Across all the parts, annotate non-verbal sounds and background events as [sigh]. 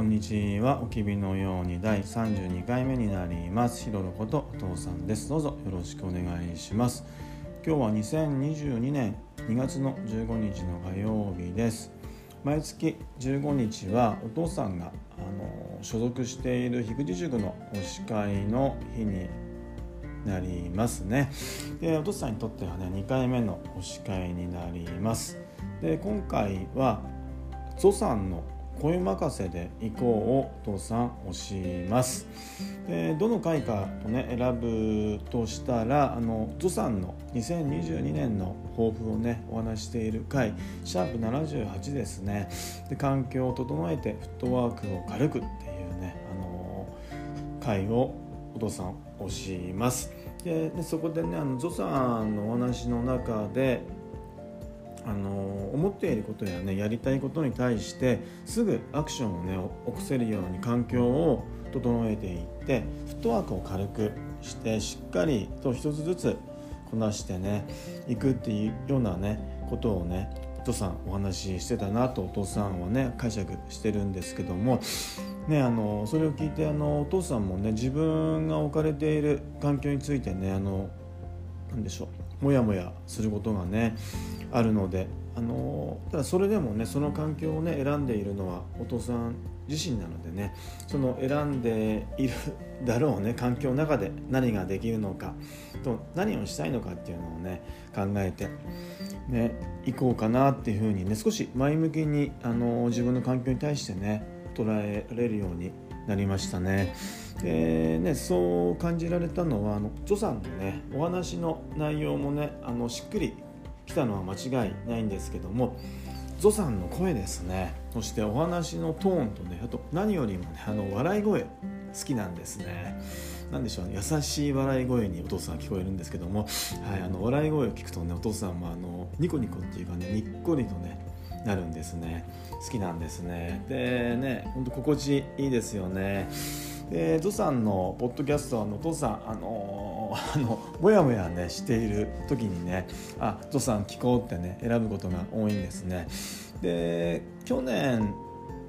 こんにちは。おきびのように第32回目になります。ひろろことお父さんです。どうぞよろしくお願いします。今日は2022年2月の15日の火曜日です。毎月15日はお父さんがあの所属している菊池塾の推し会の日になりますね。でお父さんにとってはね2回目の推し会になります。で今回はゾさんの声任せで行こうをお父さん押します。でどの回かとね選ぶとしたらあのゾさんの2022年の抱負をねお話している回シャープ78ですね。で環境を整えてフットワークを軽くっていうねあの回をお父さん押します。でそこでねあのゾさんのお話の中であの思っていることやねやりたいことに対してすぐアクションをね起こせるように環境を整えていってフットワークを軽くしてしっかりと一つずつこなしてねいくっていうようなねことをねお父さんお話ししてたなとお父さんはね解釈してるんですけどもねあのそれを聞いてあのお父さんもね自分が置かれている環境についてねあの何でしょうモヤモヤすることがねあるのであのただそれでもねその環境をね選んでいるのはお父さん自身なのでねその選んでいるだろうね環境の中で何ができるのかと何をしたいのかっていうのをね考えてね行こうかなっていうふうにね少し前向きにあの自分の環境に対してね捉えられるようになりましたね。でねそう感じられたのはあのジョさんのねお話の内容もねあのしっくり来たのは間違いないんですけどもゾさんの声ですね。そしてお話のトーンとねあと何よりもねあの笑い声好きなんですね。何でしょうね優しい笑い声にお父さん聞こえるんですけども、はい、あの笑い声を聞くとねお父さんもあのニコニコっていうかねにっこりとねなるんですね。好きなんですね。でねほんと心地いいですよね。でゾさんのポッドキャストはのお父さんあの [laughs] あのもやもやねしている時にねあゾさん聞こうってね選ぶことが多いんですね。で去年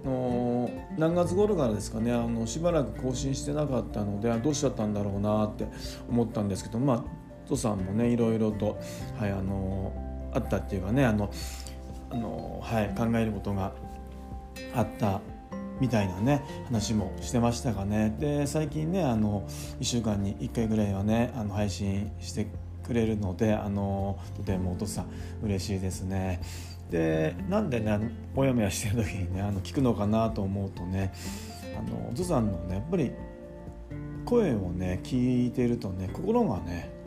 の何月頃からですかねあのしばらく更新してなかったのでどうしちゃったんだろうなって思ったんですけどまあゾさんもねいろいろと、はい、あのあったっていうかねあのあの、はい、考えることがあったみたいなね話もしてましたがねで最近ねあの1週間に1回ぐらいはねあの配信してくれるのであのとてもお父さん嬉しいですね。でなんでねモヤモヤしてる時にねあの聞くのかなと思うとねあのゾさんのねやっぱり声をね聞いてるとね心がね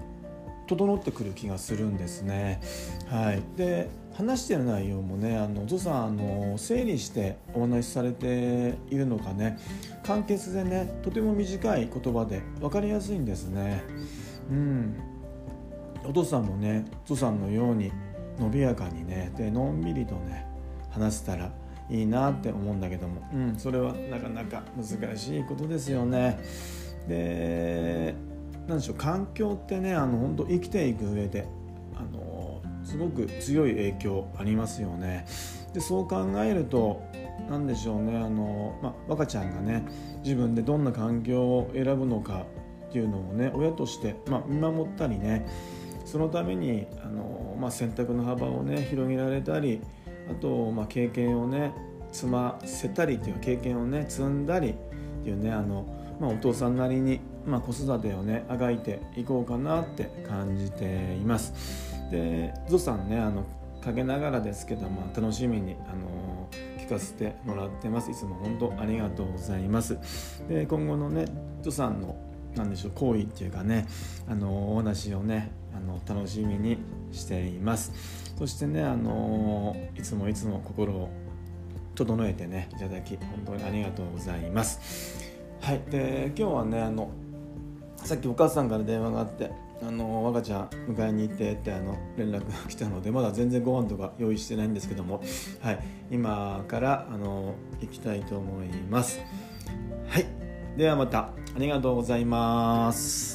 整ってくる気がするんですね。はい、で話してる内容もねあのゾさんあの整理してお話しされているのかね簡潔でねとても短い言葉で分かりやすいんですね。うん、お父さんもねゾさんのように伸びやかにねでのんびりとね話せたらいいなって思うんだけども、うん、それはなかなか難しいことですよね。で何でしょう環境ってねあの本当生きていく上であのすごく強い影響ありますよね。でそう考えると何でしょうねあの、まあ、若ちゃんがね自分でどんな環境を選ぶのかっていうのをね親として、まあ、見守ったりねそのためにあの、まあ、選択の幅をね広げられたりあと、まあ、経験をね積ませたりっていう経験をね積んだりっていうねあの、まあ、お父さんなりに、まあ、子育てをねあがいていこうかなって感じています。でゾさんねあの陰ながらですけども楽しみにあの聞かせてもらってます。いつも本当ありがとうございます。で今後のねゾさんの何でしょう行為っていうかねあのお話をねあの楽しみにしています。そしてねあのいつもいつも心を整えてねいただき本当にありがとうございます。はいで今日はねあのさっきお母さんから電話があってあの我がちゃん迎えに行ってってあの連絡が来たのでまだ全然ご飯とか用意してないんですけども、はい、今からあの行きたいと思います。はい、ではまたありがとうございます。